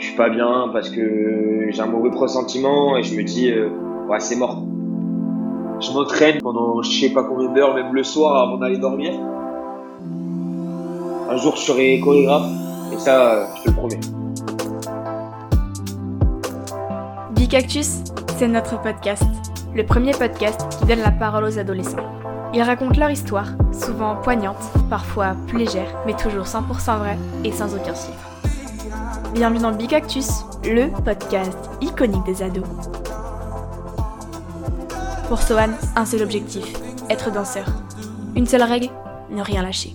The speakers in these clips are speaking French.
je suis pas bien parce que j'ai un mauvais pressentiment et je me dis euh, ouais c'est mort. Je m'entraîne pendant je sais pas combien d'heures, même le soir avant d'aller dormir. Un jour je serai chorégraphe et ça je te le promets. Bicactus, c'est notre podcast, le premier podcast qui donne la parole aux adolescents. Ils racontent leur histoire, souvent poignante, parfois plus légère, mais toujours 100% vraie et sans aucun chiffre. Bienvenue dans Bicactus, le podcast iconique des ados. Pour Sohan, un seul objectif, être danseur. Une seule règle, ne rien lâcher.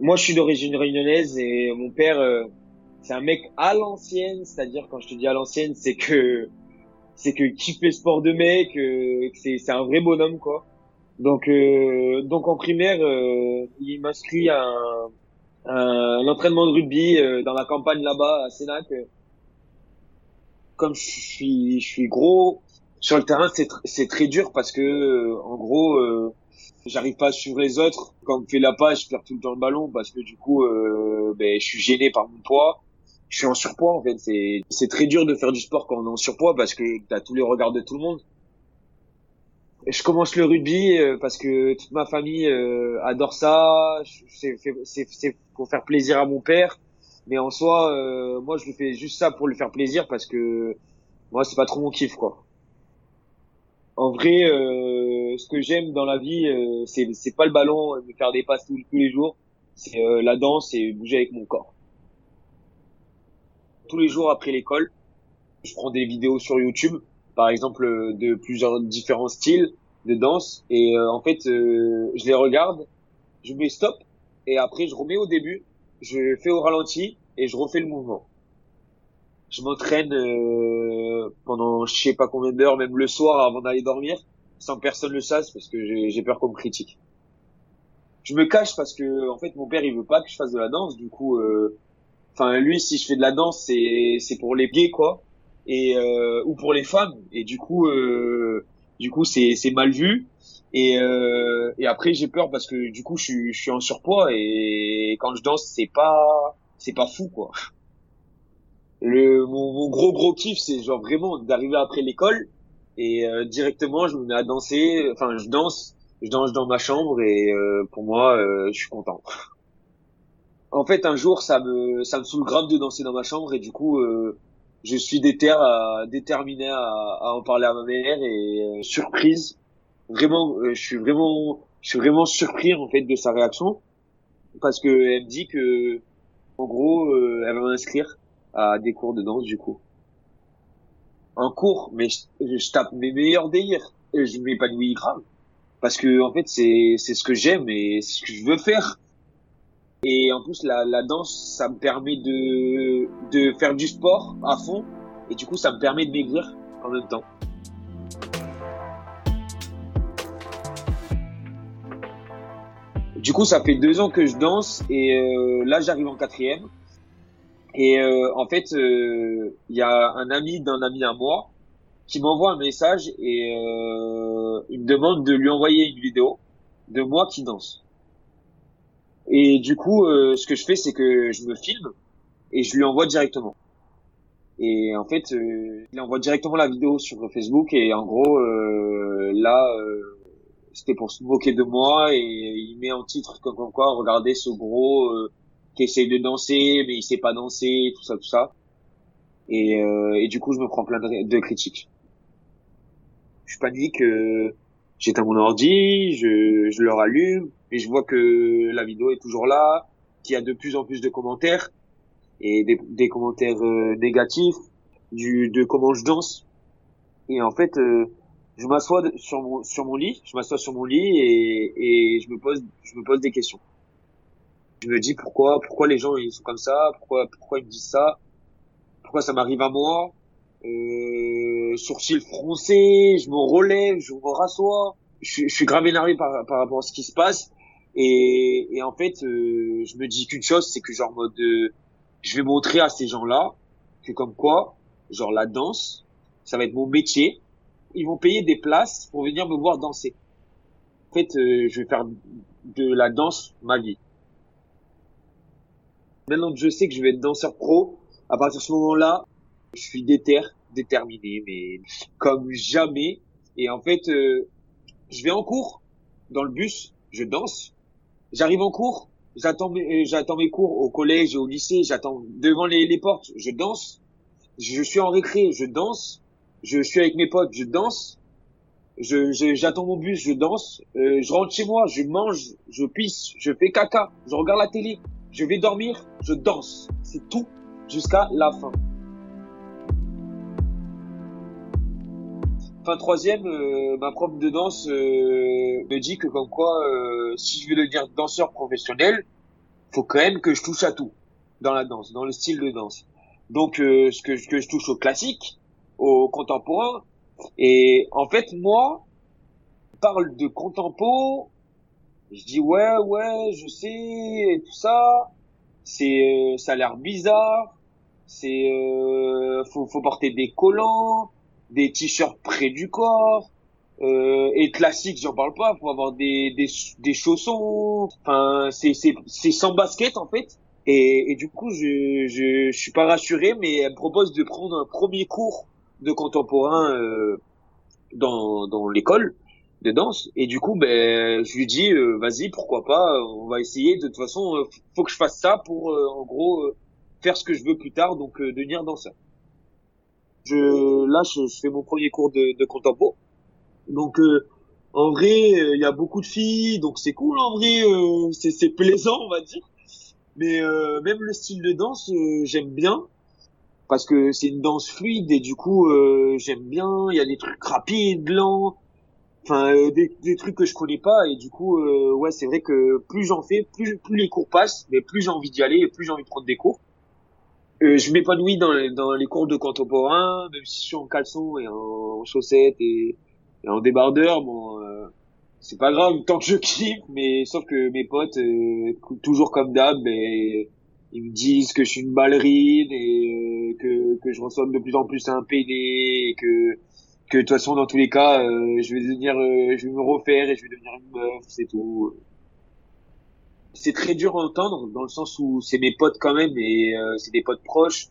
Moi je suis d'origine réunionnaise et mon père euh, c'est un mec à l'ancienne, c'est-à-dire quand je te dis à l'ancienne, c'est que c'est que kiffe le sport de mec, euh, c'est c'est un vrai bonhomme quoi. Donc euh, donc en primaire, euh, il m'inscrit à un, un entraînement de rugby euh, dans la campagne là-bas à Sénac. Comme je suis, je suis gros sur le terrain, c'est tr- très dur parce que euh, en gros, euh, j'arrive pas à suivre les autres. Quand on me fait la passe, je perds tout le temps le ballon parce que du coup, euh, ben, je suis gêné par mon poids. Je suis en surpoids en fait. C'est très dur de faire du sport quand on est en surpoids parce que t'as tous les regards de tout le monde. Je commence le rugby euh, parce que toute ma famille euh, adore ça. C'est pour faire plaisir à mon père, mais en soi, euh, moi je lui fais juste ça pour lui faire plaisir parce que moi c'est pas trop mon kiff quoi. En vrai, euh, ce que j'aime dans la vie, euh, c'est pas le ballon, me faire des passes tous, tous les jours, c'est euh, la danse et bouger avec mon corps. Tous les jours après l'école, je prends des vidéos sur YouTube par exemple euh, de plusieurs différents styles de danse et euh, en fait euh, je les regarde, je mets stop et après je remets au début, je fais au ralenti et je refais le mouvement. Je m'entraîne euh, pendant je sais pas combien d'heures, même le soir avant d'aller dormir, sans que personne le sache parce que j'ai peur qu'on me critique. Je me cache parce que en fait mon père il veut pas que je fasse de la danse, du coup, euh, enfin lui si je fais de la danse c'est c'est pour les gays quoi et euh, ou pour les femmes. Et du coup euh, du coup c'est c'est mal vu. Et euh, et après j'ai peur parce que du coup je suis je suis en surpoids et quand je danse c'est pas c'est pas fou quoi. Le mon, mon gros gros kiff c'est genre vraiment d'arriver après l'école et euh, directement je me mets à danser. Enfin je danse je danse dans ma chambre et euh, pour moi euh, je suis content. En fait un jour ça me ça me saoule grave de danser dans ma chambre et du coup euh, je suis déter déterminé à, à en parler à ma mère et euh, surprise vraiment euh, je suis vraiment je suis vraiment surpris en fait de sa réaction. Parce que elle me dit que en gros euh, elle va m'inscrire à des cours de danse du coup. Un cours mais je, je tape mes meilleurs délires et je m'épanouis grave. Parce que en fait c'est c'est ce que j'aime et c'est ce que je veux faire et en plus, la, danse, ça me permet de, de faire du sport à fond. Et du coup, ça me permet de maigrir en même temps. Du coup, ça fait deux ans que je danse et euh, là, j'arrive en quatrième. Et euh, en fait, euh, il y a un ami d'un ami à moi qui m'envoie un message et il me demande de lui envoyer une vidéo de moi qui danse. Et du coup, euh, ce que je fais, c'est que je me filme et je lui envoie directement. Et en fait, euh, il envoie directement la vidéo sur Facebook et en gros, euh, là, euh, c'était pour se moquer de moi et il met en titre comme, quoi, regardez ce gros euh, qui essaye de danser mais il sait pas danser, tout ça, tout ça. Et, euh, et du coup, je me prends plein de, critiques. Je panique, j'éteins mon ordi, je, je le rallume et je vois que la vidéo est toujours là, qu'il y a de plus en plus de commentaires et des, des commentaires euh, négatifs du de comment je danse. Et en fait, euh, je m'assois sur mon sur mon lit, je m'assois sur mon lit et, et je me pose je me pose des questions. Je me dis pourquoi pourquoi les gens ils sont comme ça, pourquoi pourquoi ils me disent ça, pourquoi ça m'arrive à moi. Euh, sourcils froncés, je me relève, je me rassois. Je, je suis grave énervé par, par rapport à ce qui se passe. Et, et en fait, euh, je me dis qu'une chose, c'est que genre en mode, euh, je vais montrer à ces gens-là que comme quoi, genre la danse, ça va être mon métier. Ils vont payer des places pour venir me voir danser. En fait, euh, je vais faire de la danse ma vie. Maintenant que je sais que je vais être danseur pro, à partir de ce moment-là, je suis déter, déterminé, mais comme jamais. Et en fait, euh, je vais en cours, dans le bus, je danse. J'arrive en cours, j'attends mes, euh, j'attends mes cours au collège et au lycée, j'attends devant les, portes, je danse. Je suis en récré, je danse. Je suis avec mes potes, je danse. J'attends mon bus, je danse. Euh, je rentre chez moi, je mange, je pisse, je fais caca, je regarde la télé, je vais dormir, je danse. C'est tout jusqu'à la fin. Fin troisième, euh, ma prof de danse euh, me dit que comme quoi, euh, si je veux devenir danseur professionnel, faut quand même que je touche à tout dans la danse, dans le style de danse. Donc, ce que, que je touche au classique, au contemporain, et en fait, moi, je parle de contempo, je dis ouais, ouais, je sais, tout ça, c'est, ça a l'air bizarre, c'est, faut, faut porter des collants, des t-shirts près du corps. Euh, et classique, j'en parle pas. Faut avoir des des, des chaussons. Enfin, c'est c'est c'est sans basket en fait. Et, et du coup, je, je je suis pas rassuré, mais elle me propose de prendre un premier cours de contemporain euh, dans dans l'école de danse. Et du coup, ben je lui dis, euh, vas-y, pourquoi pas. On va essayer. De toute façon, euh, faut que je fasse ça pour en gros faire ce que je veux plus tard, donc devenir danseur. Je, là, je, fais mon premier cours de, de contempo. Donc, euh, en vrai, il y a beaucoup de filles, donc c'est cool. En vrai, euh, c'est plaisant, on va dire. Mais euh, même le style de danse, j'aime bien parce que c'est une danse fluide et du coup, j'aime bien. Il y a des trucs rapides, lents, enfin des, des, trucs que je connais pas et du coup, ouais, c'est vrai que plus j'en fais, plus plus les cours passent, mais plus j'ai envie d'y aller et plus j'ai envie de prendre des cours. Euh, je m'épanouis dans, dans les cours de contemporain, même si je suis en caleçon et en, chaussettes et, en débardeur, bon, euh, c'est pas grave tant que je kiffe, mais sauf que mes potes, euh, toujours comme d'hab, ils me disent que je suis une ballerine et que, que je ressemble de plus en plus à un PD et que que de toute façon dans tous les cas, je vais devenir, je vais me refaire et je vais devenir une meuf, c'est tout c'est très dur à entendre dans le sens où c'est mes potes quand même et euh, c'est des potes proches.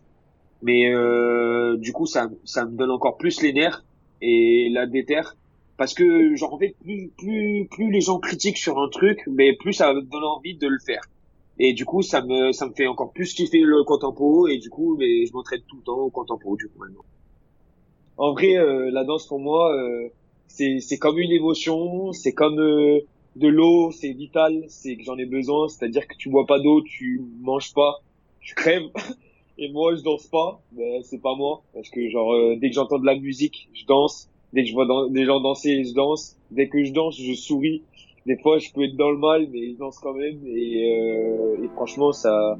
Mais euh, du coup ça ça me donne encore plus les nerfs et la déterre. Parce que genre en fait plus plus plus les gens critiquent sur un truc mais plus ça me donne envie de le faire. Et du coup ça me ça me fait encore plus kiffer le contempo et du coup mais je m'entraîne tout le temps au contempo du coup maintenant. En vrai euh, la danse pour moi c'est c'est comme une émotion c'est comme de l'eau, c'est vital, c'est que j'en ai besoin, c'est-à-dire que tu bois pas d'eau, tu manges pas, tu crèves. Et moi, je danse pas, ben c'est pas moi, parce que genre euh, dès que j'entends de la musique, je danse. Dès que je vois des gens danser, je danse. Dès que je danse, je souris. Des fois, je peux être dans le mal, mais je danse quand même. Et, euh, et franchement, ça,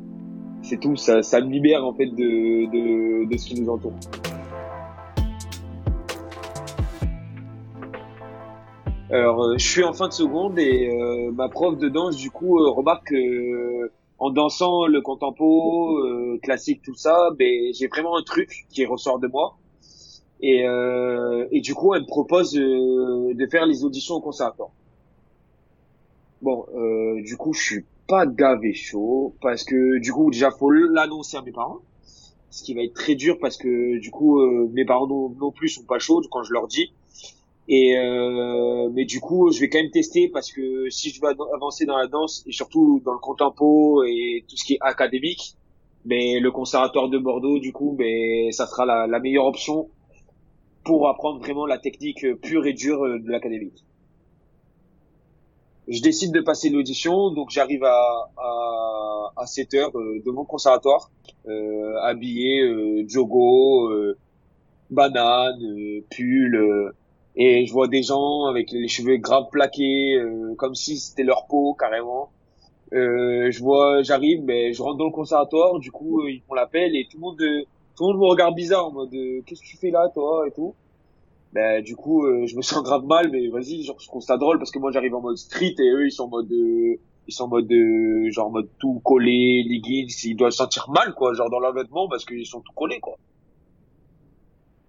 c'est tout. Ça, ça me libère en fait de, de, de ce qui nous entoure. Alors, euh, je suis en fin de seconde et euh, ma prof de danse, du coup, euh, remarque que en dansant le contempo, classique, tout ça, ben, j'ai vraiment un truc qui ressort de moi. Et, et du coup, elle me propose de faire les auditions au conservatoire. Bon, du coup, je suis pas gavé chaud parce que du coup, déjà, faut l'annoncer à mes parents. Ce qui va être très dur parce que du coup, mes parents non, non plus sont pas chauds quand je leur dis. Et euh, mais du coup, je vais quand même tester parce que si je veux avancer dans la danse et surtout dans le contempo et tout ce qui est académique, mais le conservatoire de Bordeaux, du coup, mais ça sera la, la meilleure option pour apprendre vraiment la technique pure et dure de l'académique. Je décide de passer l'audition, donc j'arrive à, à, à 7 heures euh, de mon conservatoire, euh, habillé euh, jogo, euh, banane, euh, pull et je vois des gens avec les cheveux grave plaqués, euh, comme si c'était leur peau carrément. Euh, je vois, j'arrive, mais je rentre dans le conservatoire, du coup euh, ils font l'appel et tout le monde, tout le monde me regarde bizarre en mode qu'est-ce que tu fais là toi et tout. Ben du coup je me sens grave mal, mais vas-y, genre je trouve ça drôle parce que moi j'arrive en mode street et eux ils sont en mode ils sont en mode genre en mode tout collé, leggings, ils doivent se sentir mal quoi, genre dans leur vêtement parce qu'ils sont tout collés quoi.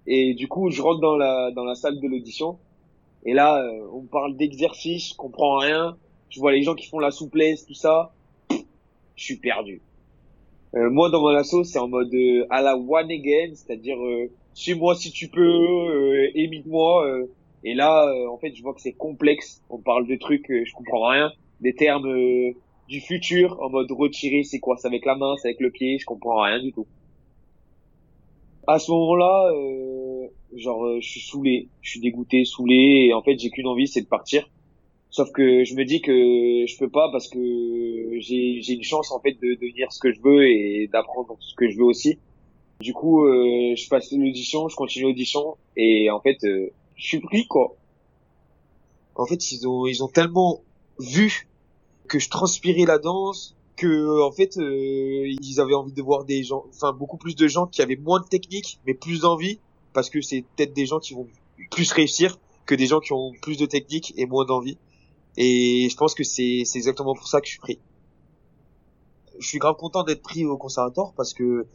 Et du coup, je rentre dans la, dans la salle de l'audition. Et là, euh, on parle d'exercice, je comprends rien. Je vois les gens qui font la souplesse, tout ça. Je suis perdu. Euh, moi, dans mon asso, c'est en mode euh, à la one again, c'est-à-dire euh, suis-moi si tu peux, euh, imite-moi. euh. et là, euh, en fait, je vois que c'est complexe. On parle de trucs, euh, je comprends rien, des termes euh, du futur, en mode retirer, c'est quoi? C'est avec la main, c'est avec le pied, je comprends rien du tout. À ce moment-là, euh, genre, euh, je suis saoulé, je suis dégoûté, saoulé, et en fait, j'ai qu'une envie, c'est de partir. Sauf que je me dis que je peux pas parce que j'ai j'ai une chance en fait de devenir ce que je veux et d'apprendre ce que je veux aussi. Du coup, euh, je passe l'audition, je continue l'audition et en fait, euh, je suis pris quoi. En fait, ils ont ils ont tellement vu que je transpirais la danse que en fait euh, ils avaient envie de voir des gens, enfin beaucoup plus de gens qui avaient moins de technique mais plus d'envie parce que c'est peut-être des gens qui vont plus réussir que des gens qui ont plus de technique et moins d'envie. Et je pense que c'est c'est exactement pour ça que je suis pris. Je suis grave content d'être pris au conservatoire parce que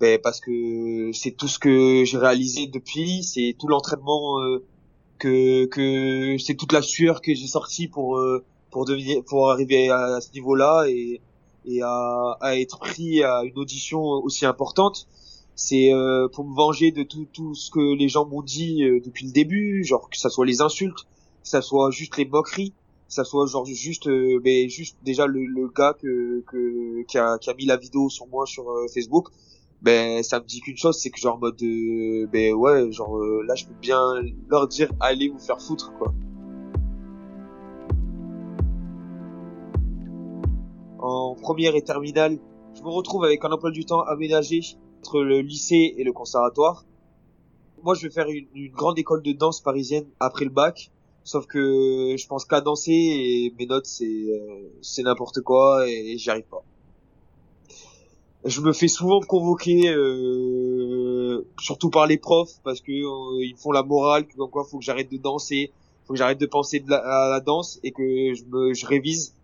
ben parce que c'est tout ce que j'ai réalisé depuis, c'est tout l'entraînement euh, que que c'est toute la sueur que j'ai sorti pour euh, pour devenir pour arriver à, ce niveau-là et et à, à être pris à une audition aussi importante. C'est euh, pour me venger de tout tout ce que les gens m'ont dit euh, depuis le début genre que ça soit les insultes que ça soit juste les moqueries que ça soit genre juste euh, ben juste déjà le, le gars que, que qui a qui a mis la vidéo sur moi sur euh, Facebook ben ça me dit qu'une chose c'est que genre en mode euh, ben ouais genre euh, là je peux bien leur dire allez vous faire foutre quoi en première et terminale je me retrouve avec un emploi du temps aménagé entre le lycée et le conservatoire. Moi je vais faire une, grande école de danse parisienne après le bac sauf que je pense qu'à danser et mes notes c'est euh, n'importe quoi et, j'y arrive pas. Je me fais souvent convoquer euh, surtout par les profs parce que euh, ils font la morale que quoi faut que j'arrête de danser faut que j'arrête de penser à la danse et que je me je révise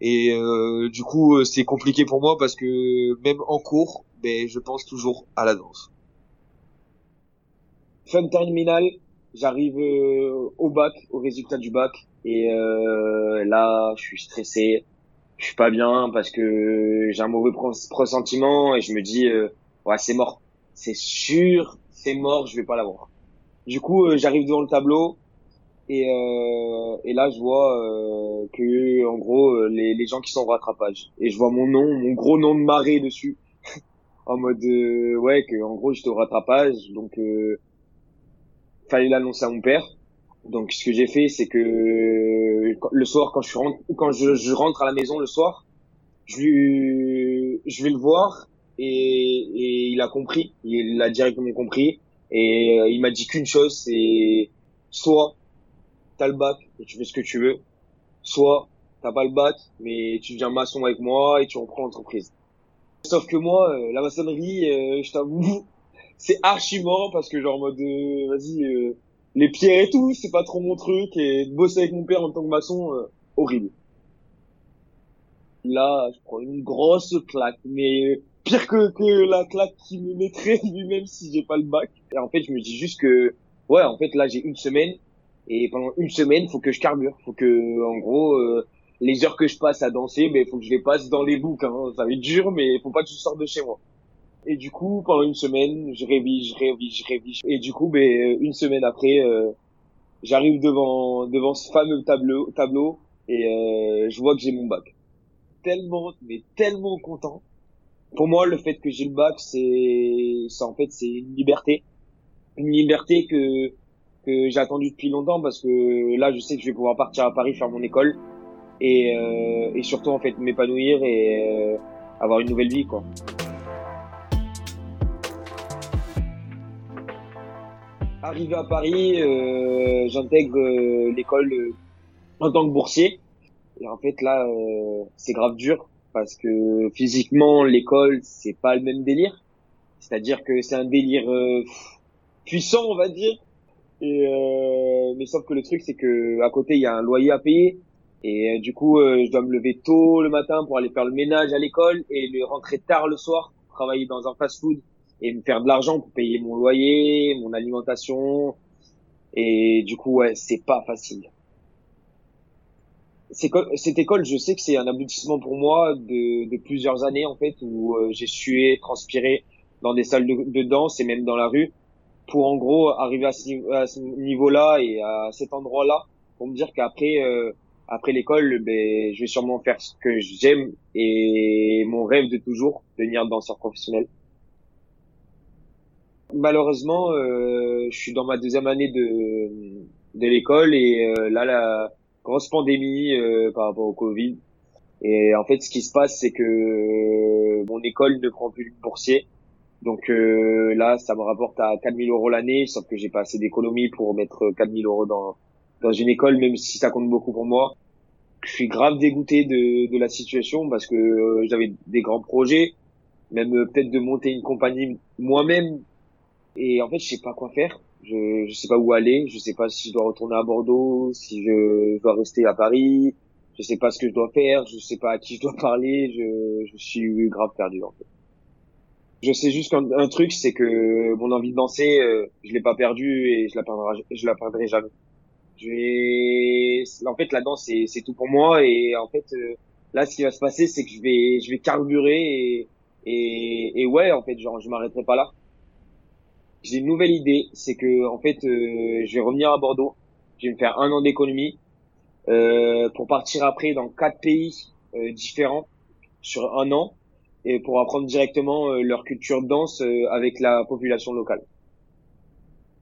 et euh, du coup euh, c'est compliqué pour moi parce que même en cours ben je pense toujours à la danse. Fin terminale j'arrive euh, au bac au résultat du bac et euh, là je suis stressé. Je suis pas bien parce que j'ai un mauvais pressentiment et je me dis euh, ouais c'est mort. C'est sûr c'est mort je vais pas l'avoir. Du coup euh, j'arrive devant le tableau et, euh, et là je vois euh, que en gros euh, les, gens qui sont au rattrapage. Et je vois mon nom mon gros nom de marée dessus. En mode euh, ouais que en gros j'étais au rattrapage. Donc euh, fallait l'annoncer à mon père. Donc ce que j'ai fait, c'est que le soir, quand je rentre, quand je, je, rentre à la maison le soir, je je vais le voir. Et, et il a compris, il a directement compris. Et euh, il m'a dit qu'une chose, c'est soit t'as le bac et tu fais ce que tu veux, soit t'as pas le bac mais tu deviens maçon avec moi et tu reprends l'entreprise. Sauf que moi, euh, la maçonnerie, euh, je t'avoue, c'est archi mort parce que genre en mode, euh, vas-y les pierres et tout, c'est pas trop mon truc, et bosser avec mon père en tant que maçon, euh, horrible. Là, je prends une grosse claque, mais pire que, que la claque qui me mettrait lui-même si j'ai pas le bac. Et en fait, je me dis juste que, ouais, en fait, là, j'ai une semaine, et pendant une semaine, faut que je carbure, faut que, en gros, euh, les heures que je passe à danser, ben, faut que je les passe dans les boucs, hein. Ça va être dur, mais faut pas que je sorte de chez moi. Et du coup, pendant une semaine, je révise, je révise, je révise. Et du coup, ben, une semaine après, euh, j'arrive devant devant ce fameux tableau, tableau et euh, je vois que j'ai mon bac. Tellement, mais tellement content. Pour moi, le fait que j'ai le bac, c'est en fait, c'est une liberté, une liberté que que j'ai attendu depuis longtemps parce que là, je sais que je vais pouvoir partir à Paris faire mon école et euh, surtout en fait m'épanouir et euh, avoir une nouvelle vie, quoi. arrivé à Paris, euh, j'intègre l'école en tant que boursier. Et en fait là, c'est grave dur parce que physiquement l'école c'est pas le même délire. C'est-à-dire que c'est un délire puissant, on va dire. Et mais sauf que le truc c'est que à côté il y a un loyer à payer et du coup je dois me lever tôt le matin pour aller faire le ménage à l'école et le rentrer tard le soir, travailler dans un fast-food et me faire de l'argent pour payer mon loyer, mon alimentation. Et du coup, ouais, c'est pas facile. cette école, je sais que c'est un aboutissement pour moi de, de plusieurs années en fait où euh, j'ai sué, transpiré dans des salles de, danse et même dans la rue pour en gros arriver à ce, niveau-là et à cet endroit-là pour me dire qu'après euh, après l'école, ben je vais sûrement faire ce que j'aime et mon rêve de toujours devenir danseur professionnel. Malheureusement, euh, je suis dans ma deuxième année de de l'école et là la grosse pandémie euh, par rapport au Covid. Et en fait, ce qui se passe, c'est que euh, mon école ne prend plus de boursier. Donc euh, là, ça me rapporte à 4000 euros l'année, sauf que j'ai pas assez d'économie pour mettre 4000 euros dans, dans une école, même si ça compte beaucoup pour moi. Je suis grave dégoûté de, de la situation parce que j'avais des grands projets, même peut-être de monter une compagnie moi-même. Et en fait, je sais pas quoi faire. Je je sais pas où aller, je sais pas si je dois retourner à Bordeaux, si je dois rester à Paris, je sais pas ce que je dois faire, je sais pas à qui je dois parler, je, je suis grave perdu en fait. Je sais juste qu'un truc, c'est que mon envie de danser, euh, je l'ai pas perdu et je la perdrai, je la perdrai jamais. En fait, la danse c'est tout pour moi et en fait euh, là, ce qui va se passer, c'est que je vais je vais carburer et et, et ouais, en fait, genre je m'arrêterai pas là. J'ai une nouvelle idée, c'est que en fait, euh, je vais revenir à Bordeaux, je vais me faire un an d'économie euh, pour partir après dans quatre pays euh, différents sur un an et pour apprendre directement leur culture de danse avec la population locale.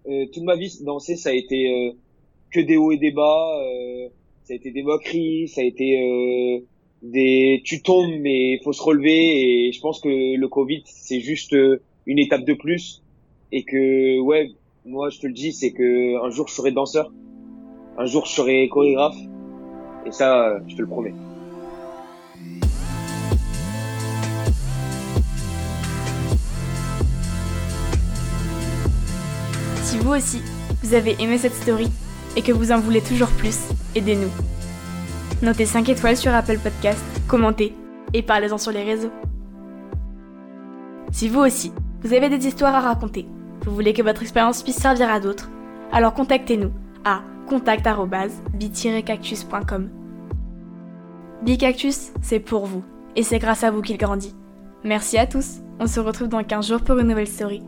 toute ma vie, danser, ça a été que des hauts et des bas, ça a été des moqueries, ça a été des tu tombes mais faut se relever et je pense que le Covid c'est juste une étape de plus et que ouais moi je te le dis c'est que un jour je serai danseur un jour je serai chorégraphe et ça je te le promets Si vous aussi, vous avez aimé cette story et que vous en voulez toujours plus, aidez-nous. Notez 5 étoiles sur Apple Podcast, commentez et parlez-en sur les réseaux. Si vous aussi, vous avez des histoires à raconter, vous voulez que votre expérience puisse servir à d'autres, alors contactez-nous à contact@bi-cactus.com. Bicactus, c'est pour vous et c'est grâce à vous qu'il grandit. Merci à tous. On se retrouve dans 15 jours pour une nouvelle story.